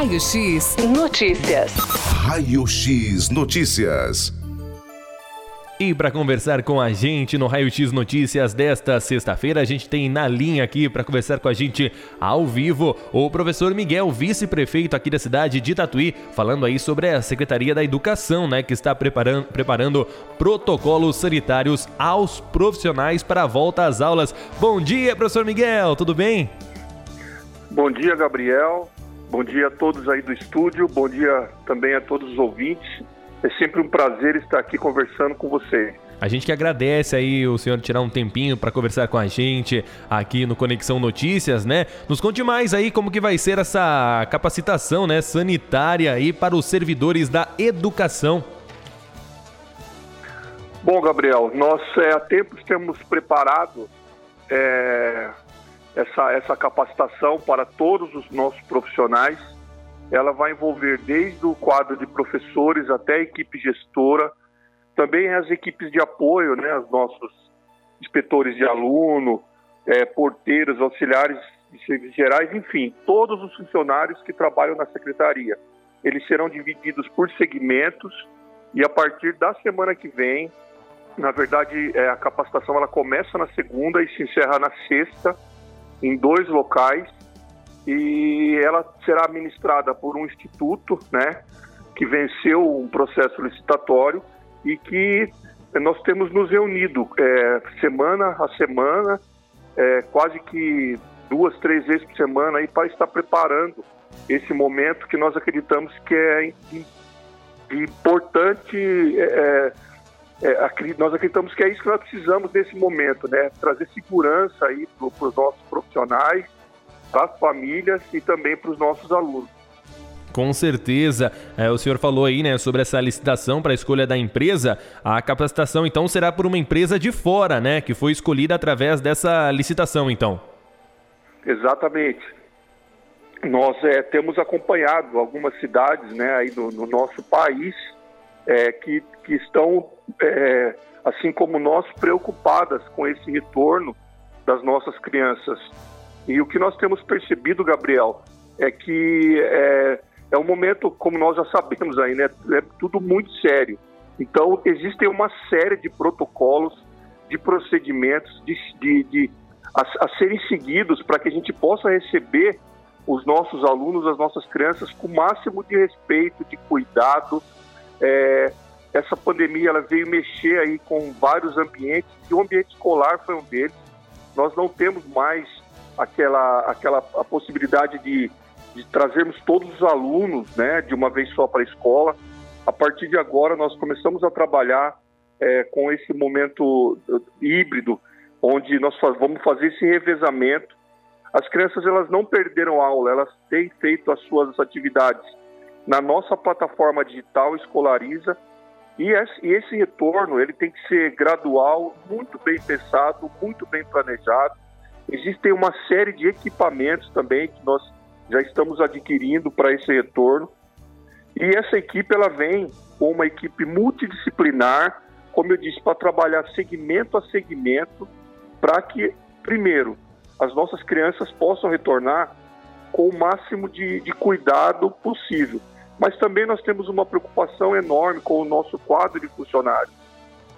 Raio X Notícias. Raio X Notícias. E para conversar com a gente no Raio X Notícias desta sexta-feira, a gente tem na linha aqui para conversar com a gente ao vivo o professor Miguel, vice-prefeito aqui da cidade de Tatuí, falando aí sobre a Secretaria da Educação, né, que está preparando, preparando protocolos sanitários aos profissionais para a volta às aulas. Bom dia, professor Miguel, tudo bem? Bom dia, Gabriel. Bom dia a todos aí do estúdio. Bom dia também a todos os ouvintes. É sempre um prazer estar aqui conversando com você. A gente que agradece aí o senhor tirar um tempinho para conversar com a gente aqui no Conexão Notícias, né? Nos conte mais aí como que vai ser essa capacitação, né, sanitária aí para os servidores da educação. Bom, Gabriel, nós é, há tempos temos preparado é, essa, essa capacitação para todos os nossos profissionais ela vai envolver desde o quadro de professores até a equipe gestora, também as equipes de apoio, né, os nossos inspetores de aluno, é, porteiros, auxiliares de serviços gerais, enfim, todos os funcionários que trabalham na secretaria. Eles serão divididos por segmentos e a partir da semana que vem, na verdade, é, a capacitação ela começa na segunda e se encerra na sexta, em dois locais e ela será administrada por um instituto, né, que venceu um processo licitatório e que nós temos nos reunido é, semana a semana, é, quase que duas, três vezes por semana aí para estar preparando esse momento que nós acreditamos que é importante. É, é, nós acreditamos que é isso que nós precisamos nesse momento, né? Trazer segurança aí para os nossos profissionais para as famílias e também para os nossos alunos. Com certeza. É, o senhor falou aí, né, sobre essa licitação para a escolha da empresa. A capacitação, então, será por uma empresa de fora, né, que foi escolhida através dessa licitação, então. Exatamente. Nós é, temos acompanhado algumas cidades, né, aí no, no nosso país, é, que, que estão, é, assim como nós, preocupadas com esse retorno das nossas crianças e o que nós temos percebido, Gabriel, é que é, é um momento, como nós já sabemos aí, né? É tudo muito sério. Então, existem uma série de protocolos, de procedimentos, de, de, de a, a, serem seguidos para que a gente possa receber os nossos alunos, as nossas crianças, com o máximo de respeito, de cuidado. É, essa pandemia ela veio mexer aí com vários ambientes e o ambiente escolar foi um deles. Nós não temos mais aquela, aquela a possibilidade de, de trazermos todos os alunos né, de uma vez só para a escola. A partir de agora, nós começamos a trabalhar é, com esse momento uh, híbrido, onde nós vamos fazer esse revezamento. As crianças elas não perderam aula, elas têm feito as suas atividades na nossa plataforma digital Escolariza e esse, retorno ele tem que ser gradual, muito bem pensado, muito bem planejado Existem uma série de equipamentos também que nós já estamos adquirindo para esse retorno. E essa equipe ela vem com uma equipe multidisciplinar, como eu disse, para trabalhar segmento a segmento, para que, primeiro, as nossas crianças possam retornar com o máximo de, de cuidado possível. Mas também nós temos uma preocupação enorme com o nosso quadro de funcionários.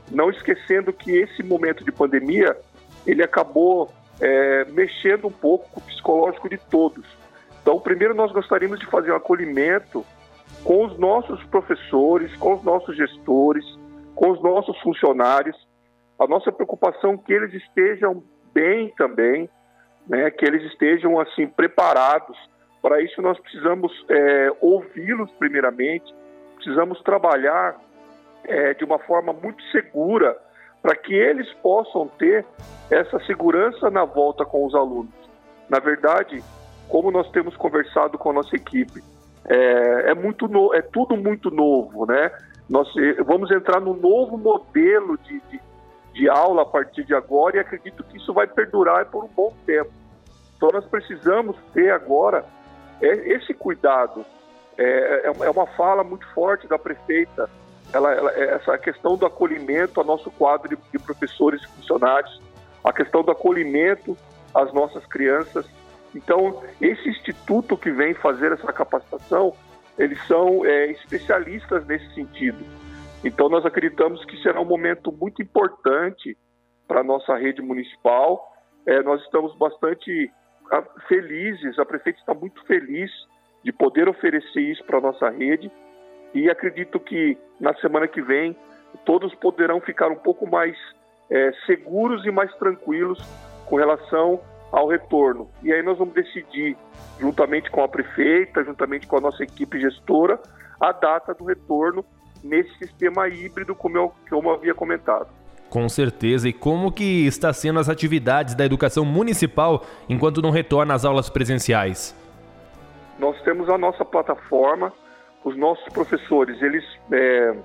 Não esquecendo que esse momento de pandemia, ele acabou é, mexendo um pouco com o psicológico de todos. Então, primeiro nós gostaríamos de fazer um acolhimento com os nossos professores, com os nossos gestores, com os nossos funcionários. A nossa preocupação é que eles estejam bem também, né, que eles estejam assim preparados. Para isso nós precisamos é, ouvi-los primeiramente, precisamos trabalhar é, de uma forma muito segura para que eles possam ter essa segurança na volta com os alunos. Na verdade, como nós temos conversado com a nossa equipe, é, é muito no, é tudo muito novo, né? Nós eh, vamos entrar no novo modelo de, de, de aula a partir de agora e acredito que isso vai perdurar por um bom tempo. Então nós precisamos ter agora é, esse cuidado. É, é, é uma fala muito forte da prefeita ela, ela, essa questão do acolhimento ao nosso quadro de, de professores e funcionários, a questão do acolhimento às nossas crianças, Então, esse instituto que vem fazer essa capacitação, eles são é, especialistas nesse sentido. Então, nós acreditamos que será um momento muito importante para a nossa rede municipal. É, nós estamos bastante felizes, a prefeita está muito feliz de poder oferecer isso para a nossa rede e acredito que na semana que vem todos poderão ficar um pouco mais é, seguros e mais tranquilos com relação ao retorno. E aí nós vamos decidir, juntamente com a prefeita, juntamente com a nossa equipe gestora, a data do retorno nesse sistema híbrido, como eu, como eu havia comentado. Com certeza. E como que está sendo as atividades da educação municipal enquanto não retorna às aulas presenciais? Nós temos a nossa plataforma, os nossos professores, eles é,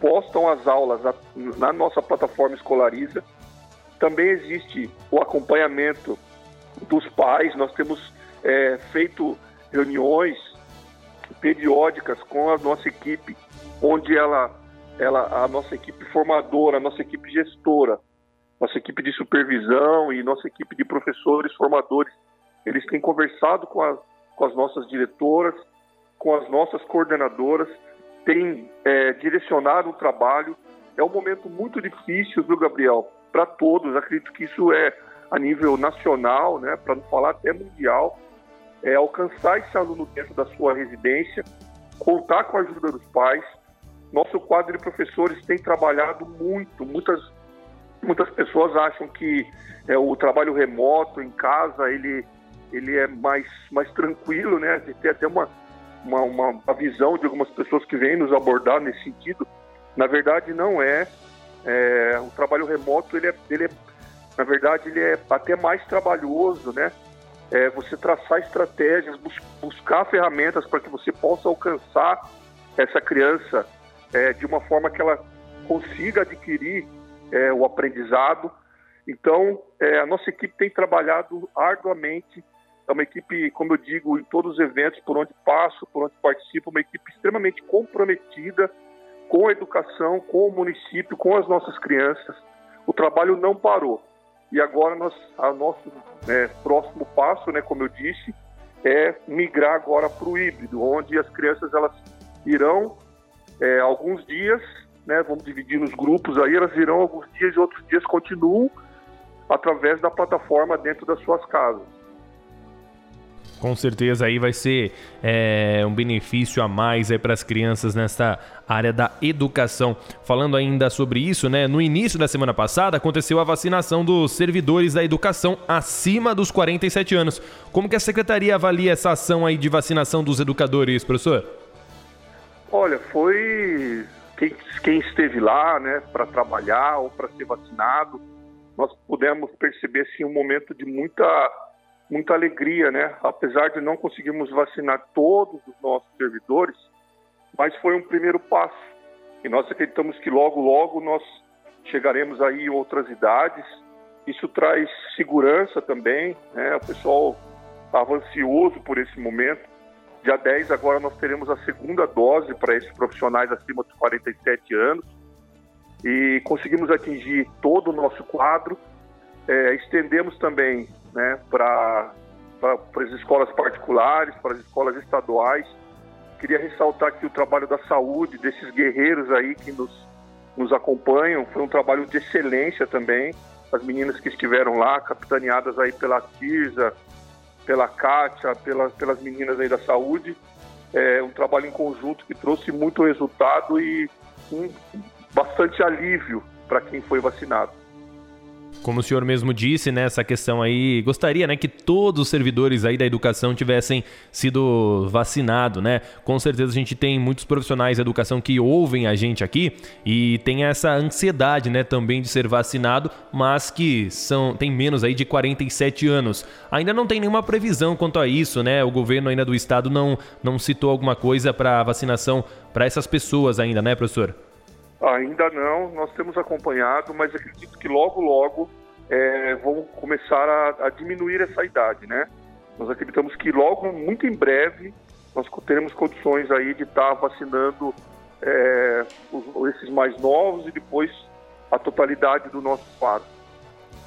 postam as aulas na nossa plataforma Escolariza. Também existe o acompanhamento dos pais, nós temos é, feito reuniões periódicas com a nossa equipe, onde ela, ela, a nossa equipe formadora, a nossa equipe gestora, nossa equipe de supervisão e nossa equipe de professores formadores, eles têm conversado com, a, com as nossas diretoras, com as nossas coordenadoras, têm é, direcionado o trabalho. É um momento muito difícil, viu, Gabriel? Para todos. Acredito que isso é a nível nacional, né, para não falar até mundial, é alcançar esse aluno dentro da sua residência, contar com a ajuda dos pais. Nosso quadro de professores tem trabalhado muito. Muitas, muitas pessoas acham que é, o trabalho remoto em casa ele, ele é mais, mais tranquilo, né? Gente tem até uma, uma, uma visão de algumas pessoas que vêm nos abordar nesse sentido. Na verdade, não é. é o trabalho remoto ele é, ele é na verdade, ele é até mais trabalhoso, né? É você traçar estratégias, bus buscar ferramentas para que você possa alcançar essa criança é, de uma forma que ela consiga adquirir é, o aprendizado. Então, é, a nossa equipe tem trabalhado arduamente. É uma equipe, como eu digo, em todos os eventos por onde passo, por onde participo, uma equipe extremamente comprometida com a educação, com o município, com as nossas crianças. O trabalho não parou. E agora nós, a nosso né, próximo passo, né, como eu disse, é migrar agora para o híbrido, onde as crianças elas irão é, alguns dias, né, vamos dividir nos grupos aí, elas irão alguns dias e outros dias continuam através da plataforma dentro das suas casas. Com certeza aí vai ser é, um benefício a mais aí para as crianças nessa área da educação. Falando ainda sobre isso, né? No início da semana passada aconteceu a vacinação dos servidores da educação acima dos 47 anos. Como que a secretaria avalia essa ação aí de vacinação dos educadores, professor? Olha, foi quem, quem esteve lá, né, para trabalhar ou para ser vacinado, nós pudemos perceber sim um momento de muita muita alegria, né? Apesar de não conseguirmos vacinar todos os nossos servidores, mas foi um primeiro passo. E nós acreditamos que logo, logo nós chegaremos aí em outras idades. Isso traz segurança também, né? O pessoal estava ansioso por esse momento. Dia 10 agora nós teremos a segunda dose para esses profissionais acima dos 47 anos e conseguimos atingir todo o nosso quadro. É, estendemos também né, para as escolas particulares, para as escolas estaduais. Queria ressaltar aqui o trabalho da saúde, desses guerreiros aí que nos, nos acompanham. Foi um trabalho de excelência também. As meninas que estiveram lá, capitaneadas aí pela Tirza, pela Kátia, pela, pelas meninas aí da saúde. É um trabalho em conjunto que trouxe muito resultado e um, bastante alívio para quem foi vacinado. Como o senhor mesmo disse, né, essa questão aí, gostaria, né, que todos os servidores aí da educação tivessem sido vacinados, né? Com certeza a gente tem muitos profissionais da educação que ouvem a gente aqui e tem essa ansiedade, né, também de ser vacinado, mas que são tem menos aí de 47 anos. Ainda não tem nenhuma previsão quanto a isso, né? O governo ainda do estado não não citou alguma coisa para vacinação para essas pessoas ainda, né, professor? Ainda não, nós temos acompanhado, mas acredito que logo, logo é, vão começar a, a, diminuir essa idade, né? Nós acreditamos que logo, muito em breve, nós teremos condições aí de estar tá vacinando é, os, esses mais novos e depois a totalidade do nosso quadro.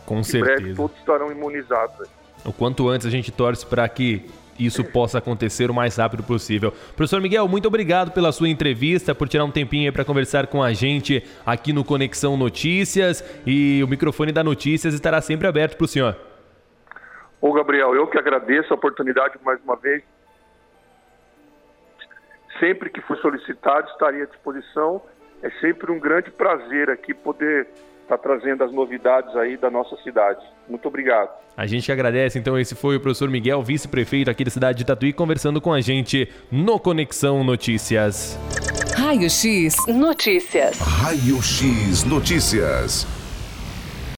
Com em certeza. breve todos estarão imunizados. o quanto antes a gente torce para que isso possa acontecer o mais rápido possível. Professor Miguel, muito obrigado pela sua entrevista, por tirar um tempinho aí para conversar com a gente aqui no Conexão Notícias e o microfone da Notícias estará sempre aberto para o senhor. Ô Gabriel, eu que agradeço a oportunidade mais uma vez. Sempre que for solicitado, estaria à disposição. É sempre um grande prazer aqui poder estar tá trazendo as novidades aí da nossa cidade. Muito obrigado. A gente agradece, então, esse foi o professor Miguel, vice-prefeito aqui da cidade de Tatuí, conversando com a gente no Conexão Notícias. Raio X Notícias. Raio X Notícias.